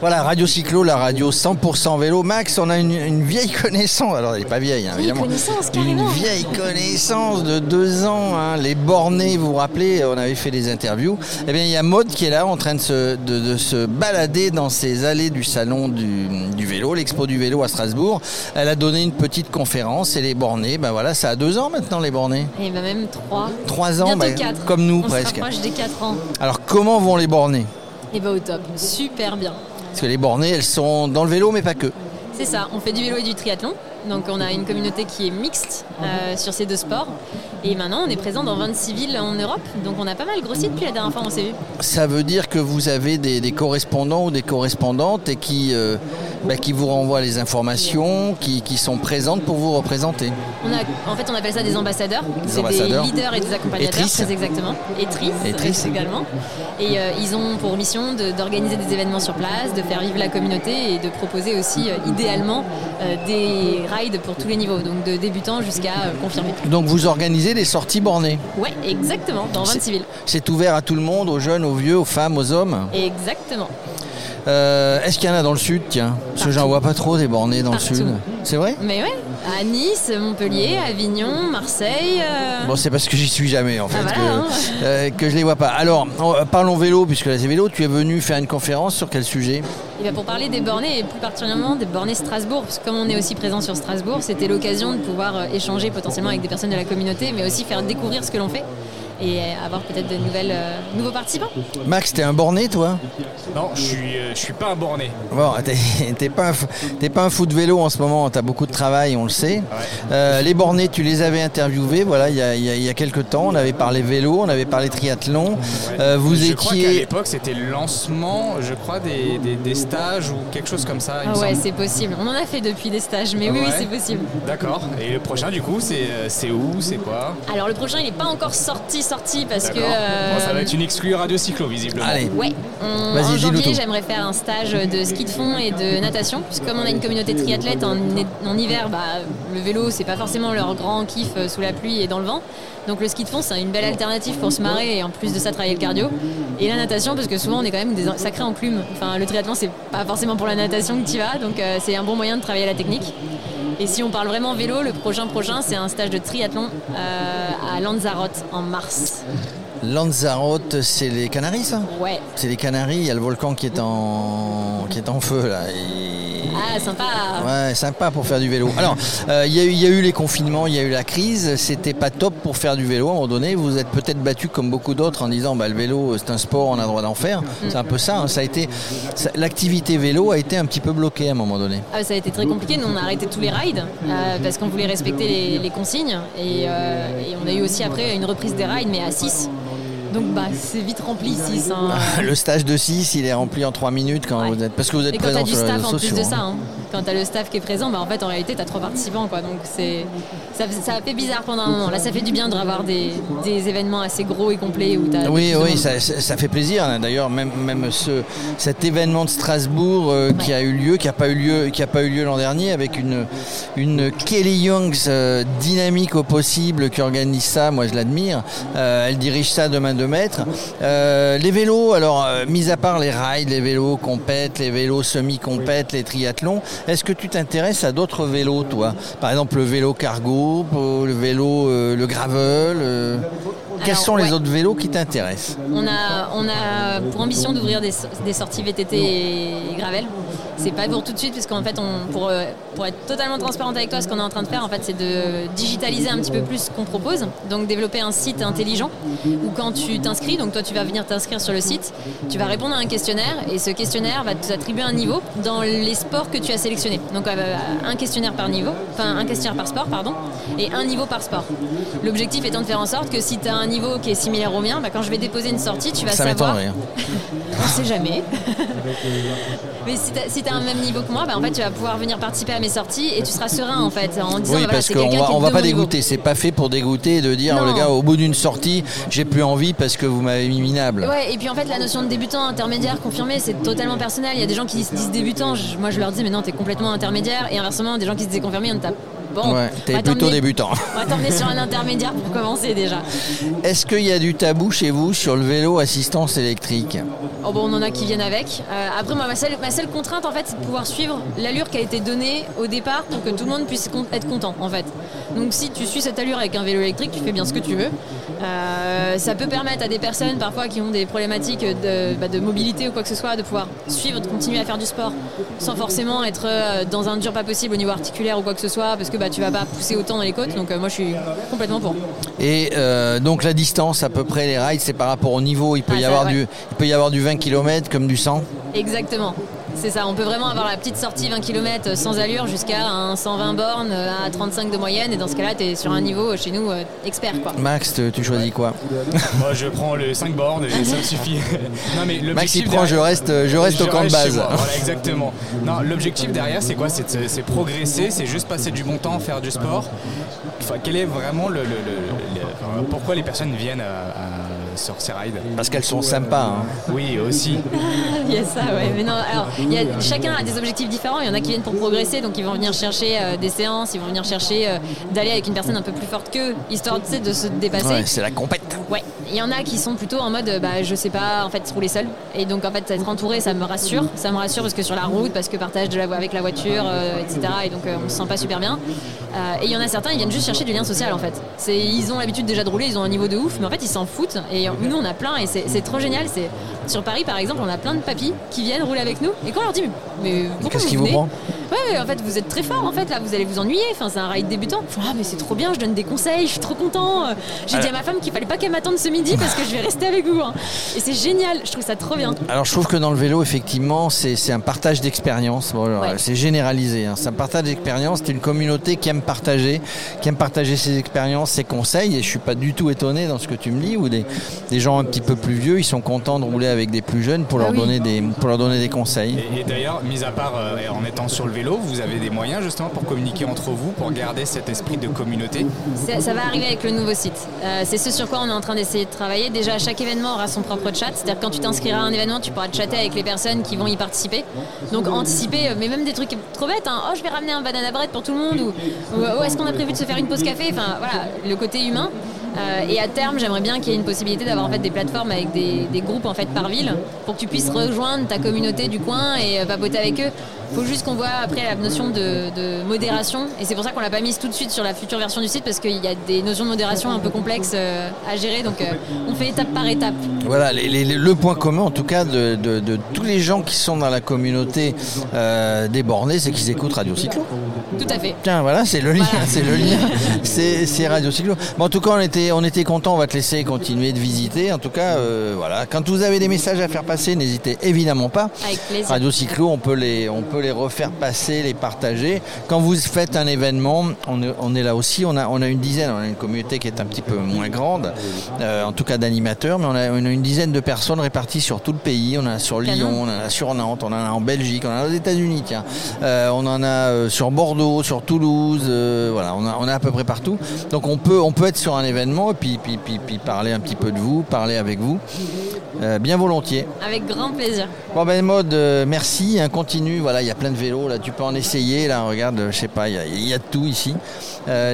Voilà, Radio Cyclo, la radio 100% vélo. Max, on a une, vieille connaissance, alors elle n'est pas vieille, hein, évidemment. Une vieille connaissance de deux ans. Hein. Les bornés, vous vous rappelez, on avait fait des interviews. Eh bien, il y a Maude qui est là en train de se, de, se balader dans ces allées du salon du, vélo, l'expo du vélo à Strasbourg. Elle a donné une petite conférence et les bornés, ben voilà, ça a deux ans maintenant les bornés. Et eh ben même trois. Trois ans, ben, comme nous on presque. Se rapproche des quatre ans. Alors comment vont les bornés? Et eh ben au top, super bien. Parce que les bornées, elles sont dans le vélo, mais pas que. C'est ça, on fait du vélo et du triathlon. Donc on a une communauté qui est mixte euh, sur ces deux sports. Et maintenant, on est présent dans 26 villes en Europe. Donc on a pas mal grossi depuis la dernière fois on s'est vu. Ça veut dire que vous avez des, correspondants ou des correspondantes et qui, euh, bah, qui vous renvoient les informations, qui, sont présentes pour vous représenter. On a, en fait, on appelle ça des ambassadeurs. Des leaders et des accompagnateurs, très exactement. Et Tris également. Et euh, ils ont pour mission d'organiser des événements sur place, de faire vivre la communauté et de proposer aussi idéalement des ride pour tous les niveaux, donc de débutants jusqu'à euh, confirmé. Donc vous organisez des sorties bornées Ouais, exactement, dans 26 villes. C'est ouvert à tout le monde, aux jeunes, aux vieux, aux femmes, aux hommes Exactement. Euh, est-ce qu'il y en a dans le sud, tiens? Parce que j'en vois pas trop des bornés dans le sud. C'est vrai Mais ouais, à Nice, Montpellier, Avignon, Marseille. Euh. Bon, c'est parce que j'y suis jamais en fait ah, que, hein. euh, que, je les vois pas. Alors, parlons vélo, puisque là c'est vélo. Tu es venu faire une conférence sur quel sujet? Eh bien, Pour parler des bornés et plus particulièrement des bornés Strasbourg, parce que comme on est aussi présent sur Strasbourg, c'était l'occasion de pouvoir échanger potentiellement avec des personnes de la communauté, mais aussi faire découvrir ce que l'on fait et avoir peut-être de nouvelles, euh, nouveaux participants. Max, t'es un borné toi Non, je suis, euh, je suis pas un borné. Bon, t'es pas, un, pas un fou de vélo en ce moment, t'as beaucoup de travail, on le sait. Euh, les bornés, tu les avais interviewés, voilà, il y a, il y a quelques temps, on avait parlé vélo, on avait parlé triathlon. vous je étiez... crois qu'à l'époque, c'était le lancement, je crois, des, des, stages ou quelque chose comme ça. Ah ouais, c'est possible. On en a fait depuis des stages, mais oui, oui c'est possible. D'accord. Et le prochain, du coup, c'est où, c'est quoi? Alors le prochain, il n'est pas encore sorti sorti parce que. ça va être une exclue radio cyclo visiblement. Allez. Ouais. en janvier, j'aimerais faire un stage de ski de fond et de natation. Puisque comme on a une communauté de triathlètes en, en hiver, bah, le vélo c'est pas forcément leur grand kiff euh, sous la pluie et dans le vent. Donc le ski de fond c'est une belle alternative pour se marrer et en plus de ça travailler le cardio. Et la natation parce que souvent on est quand même des sacrés enclumes. Enfin le triathlon c'est pas forcément pour la natation que tu vas, donc euh, c'est un bon moyen de travailler la technique. Et si on parle vraiment vélo, le prochain prochain, c'est un stage de triathlon euh, à Lanzarote en mars. Lanzarote, c'est les Canaries, ça Ouais. C'est les Canaries, il y a le volcan qui est en, qui est en feu, là. Ah, sympa Ouais, sympa pour faire du vélo. Alors, euh, il y, a eu les confinements, il y a eu la crise, c'était pas top pour faire du vélo à un moment donné. Vous êtes peut-être battu comme beaucoup d'autres en disant bah, le vélo, c'est un sport, on a le droit d'en faire. C'est un peu ça, hein. ça a été... L'activité vélo a été un petit peu bloquée à un moment donné. Ah, ça a été très compliqué, nous on a arrêté tous les rides euh, parce qu'on voulait respecter les, consignes et, euh, et, on a eu aussi après une reprise des rides mais à 6. Donc bah, c'est vite rempli 6. Hein. le stage de 6, il est rempli en 3 minutes quand vous êtes parce que vous êtes présent sur les réseaux en plus de ça, hein. Quand tu as le staff qui est présent, bah, en fait en réalité tu as trois participants quoi. Donc c'est ça, ça, a fait bizarre pendant un moment. Là ça fait du bien de revoir des, des événements assez gros et complets où as Oui oui, ça, ça, fait plaisir hein. d'ailleurs même même ce cet événement de Strasbourg euh, qui a eu lieu, qui a pas eu lieu qui a pas eu lieu l'an dernier avec une une Kelly Youngs euh, dynamique au possible qui organise ça, moi je l'admire. Euh, elle dirige ça demain de mettre. Euh, les vélos, alors, euh, mis à part les rides, les vélos compètes, les vélos semi-compètes, les triathlons, est-ce que tu t'intéresses à d'autres vélos, toi Par exemple, le vélo cargo, le vélo, euh, le gravel quels sont les autres vélos qui t'intéressent on a, on a pour ambition d'ouvrir des, sorties VTT et gravel. C'est pas pour tout de suite, parce qu'en fait, on, pour, euh, pour être totalement transparente avec toi, ce qu'on est en train de faire, en fait, c'est de digitaliser un petit peu plus ce qu'on propose. Donc, développer un site intelligent où quand tu t'inscris, donc toi, tu vas venir t'inscrire sur le site, tu vas répondre à un questionnaire et ce questionnaire va t'attribuer un niveau dans les sports que tu as sélectionnés. Donc, euh, un questionnaire par niveau, enfin, un questionnaire par sport, pardon, et un niveau par sport. L'objectif étant de faire en sorte que si tu as un niveau qui est similaire au mien, bah, quand je vais déposer une sortie, tu vas ça savoir. Rien. On sait jamais. Mais si tu as, un même niveau que moi, bah, en fait, tu vas pouvoir venir participer à mes sorties et tu seras serein en fait. En disant, oui, bah, parce qu'on va, on va pas dégoûter. C'est pas fait pour dégoûter et de dire, le gars, au bout d'une sortie, j'ai plus envie parce que vous m'avez mis minable. Ouais, et puis en fait, la notion de débutant, intermédiaire, confirmé, c'est totalement personnel. Il y a des gens qui se disent débutants. moi, je leur dis, mais non, tu es complètement intermédiaire. Et inversement, des gens qui se disent confirmé, on ne t'a Bon, Ouais, t'es plutôt débutant. On va t'emmener sur un intermédiaire pour commencer déjà. Est-ce qu'il y a du tabou chez vous sur le vélo assistance électrique? Oh bon, on en a qui viennent avec. Euh, après, moi, ma seule, ma seule contrainte, en fait, c'est de pouvoir suivre l'allure qui a été donnée au départ pour que tout le monde puisse être content, en fait. Donc, si tu suis cette allure avec un vélo électrique, tu fais bien ce que tu veux. Euh, ça peut permettre à des personnes, parfois, qui ont des problématiques de, bah, de mobilité ou quoi que ce soit, de pouvoir suivre, de continuer à faire du sport sans forcément être euh, dans un dur pas possible au niveau articulaire ou quoi que ce soit, parce que bah, tu vas pas pousser autant dans les côtes. Donc, euh, moi, je suis complètement pour. Et euh, donc la distance, à peu près, les rides, c'est par rapport au niveau. Il peut, Ah, y avoir du, il peut y avoir du 20 km comme du 100. Exactement. C'est ça, on peut vraiment avoir la petite sortie 20 km sans allure jusqu'à un 120 bornes euh, à 35 de moyenne et dans ce cas-là tu es sur un niveau euh, chez nous euh, expert quoi. Max, tu tu choisis quoi? Moi, je prends le 5 bornes et ça me suffit. non, mais Max, il prend, je reste, je reste au camp de reste base. Voilà, exactement. Non, l'objectif derrière, c'est quoi? C'est progresser, c'est juste passer du bon temps, faire du sport. Enfin, quel est vraiment le, le- le- le- enfin, pourquoi les personnes viennent à- à- sur ces rides Parce qu'elles sont sympas. hein. Oui, aussi. Il y a ça, ouais. Mais non, alors, il y a, chacun a des objectifs différents. Il y en a qui viennent pour progresser, donc ils vont venir chercher euh, des séances, ils vont venir chercher euh, d'aller avec une personne un peu plus forte qu'eux, histoire de se dépasser. Ouais, c'est la compète. Ouais, il y en a qui sont plutôt en mode bah, je sais pas en fait rouler seul et donc en fait être entouré ça me rassure ça me rassure parce que sur la route parce que partage de la voie avec la voiture euh, etc et donc euh, on se sent pas super bien Euh, et il y en a certains ils viennent juste chercher du lien social en fait c'est ils ont l'habitude déjà de rouler ils ont un niveau de ouf mais en fait ils s'en foutent et nous on a plein et c'est trop génial c'est sur Paris par exemple on a plein de papis qui viennent rouler avec nous et quand on leur dit mais, mais pourquoi Qu'est-ce qui vous venez? prend Ouais, en fait, vous êtes très fort, en fait, là, vous allez vous ennuyer. Enfin, c'est un ride débutant. Ah, mais c'est trop bien, je donne des conseils, je suis trop content. J'ai dit à ma femme qu'il fallait pas qu'elle m'attende ce midi parce que je vais rester avec vous. hein. Et c'est génial, je trouve ça trop bien. Alors je trouve que dans le vélo, effectivement, c'est c'est un partage d'expérience. Bon, alors, Ouais. C'est généralisé. hein. C'est un partage d'expérience. C'est une communauté qui aime partager, qui aime partager ses expériences, ses conseils. Et je suis pas du tout étonné dans ce que tu me dis, où des, des gens un petit peu plus vieux, ils sont contents de rouler avec des plus jeunes pour, Ah leur, oui. donner des, pour leur donner des conseils. Et, et d'ailleurs, mis à part euh, en étant sur le vélo, vous avez des moyens justement pour communiquer entre vous, pour garder cet esprit de communauté. Ça va arriver avec le nouveau site. Euh, c'est ce sur quoi on est en train d'essayer de travailler. Déjà, chaque événement aura son propre chat. C'est-à-dire quand tu t'inscriras à un événement, tu pourras chatter avec les personnes qui vont y participer. Donc anticiper, euh, mais même des trucs trop bêtes. hein. Oh, je vais ramener un banana bread pour tout le monde. Ou, oh, est-ce qu'on a prévu de se faire une pause café? Enfin, voilà, le côté humain. Euh, et à terme, j'aimerais bien qu'il y ait une possibilité d'avoir en fait des plateformes avec des, groupes en fait par ville pour que tu puisses rejoindre ta communauté du coin et papoter avec eux. Faut juste qu'on voit après la notion de, modération et c'est pour ça qu'on l'a pas mise tout de suite sur la future version du site parce qu'il y a des notions de modération un peu complexes euh, à gérer donc euh, on fait étape par étape. Voilà, le point commun en tout cas de, tous les gens qui sont dans la communauté euh, des bornés, c'est qu'ils écoutent Radio Cyclo. Tout à fait. Tiens, voilà, c'est le lien, Voilà. c'est le lien, c'est c'est Radio Cyclo. En tout cas, on était, on était content. On va te laisser continuer de visiter. En tout cas, euh, voilà. Quand vous avez des messages à faire passer, n'hésitez évidemment pas. Avec plaisir. Radio Cyclo, on peut les, on peut les refaire passer, les partager. Quand vous faites un événement, on est, on est là aussi. On a, on a une dizaine, on a une communauté qui est un petit peu moins grande, euh, en tout cas d'animateurs, mais on a, une dizaine de personnes réparties sur tout le pays. On en a sur. Lyon, on en a sur Nantes, on en a en Belgique, on en a aux États-Unis, tiens. Euh, on en a sur Bordeaux, sur Toulouse, euh, voilà, on a, on a à peu près partout. Donc on peut, on peut être sur un événement et puis, puis, puis, puis parler un petit peu de vous, parler avec vous, Euh, bien volontiers. Avec grand plaisir. Bon ben mode, euh, merci, hein, continue, voilà, il y a plein de vélos, là tu peux en essayer, là regarde, je sais pas, il y a- il y, a de tout ici.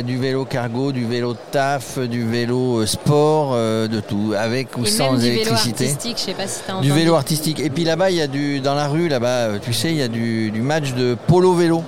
Du vélo cargo, du vélo de taf, du vélo sport, de tout, avec ou Et sans même du vélo artistique, je sais pas si Du entendu. vélo artistique. Et puis là-bas, il y a du dans la rue, là-bas, tu sais, il y a du, du match de polo vélo.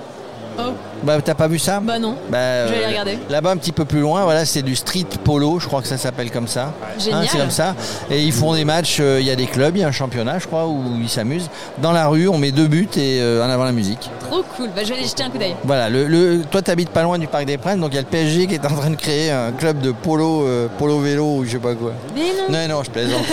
Oh, Bah t'as pas vu ça bah non. Bah, Je vais euh, aller regarder. Là-bas, un petit peu plus loin, voilà, c'est du street polo, je crois que ça s'appelle comme ça. Génial. c'est comme ça. Et ils font des matchs, euh, il y a des clubs, il y a un championnat, je crois, où ils s'amusent. Dans la rue, on met deux buts et euh, en avant la musique. Trop cool. Bah, je vais aller jeter un coup d'œil. Voilà, le, le- toi tu habites pas loin du Parc des Princes, donc il y a le PSG qui est en train de créer un club de polo, euh, polo vélo ou je sais pas quoi. Mais non. Non, non, je plaisante.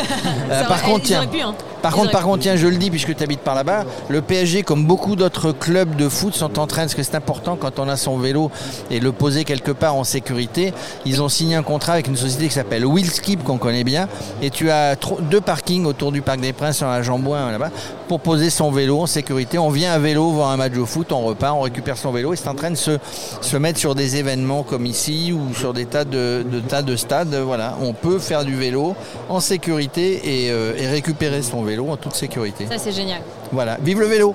Euh, par contre, tiens, pu, hein. par contre, par contre, tiens, je le dis puisque tu habites par là-bas, le PSG, comme beaucoup d'autres clubs de foot, sont en train, parce que c'est important quand on a son vélo et le poser quelque part en sécurité, ils ont signé un contrat avec une société qui s'appelle Willskip, qu'on connaît bien, et tu as deux parkings autour du Parc des Princes, un à Jambouin, là-bas, pour poser son vélo en sécurité. On vient à vélo voir un match de foot, on repart, on récupère son vélo, et c'est en train de se, se mettre sur des événements comme ici ou sur des tas de, de tas de stades. Voilà, on peut faire du vélo en sécurité et, euh, et récupérer son vélo en toute sécurité. Ça, c'est génial. Voilà, vive le vélo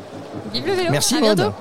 Vive le vélo. Merci à Maud. bientôt.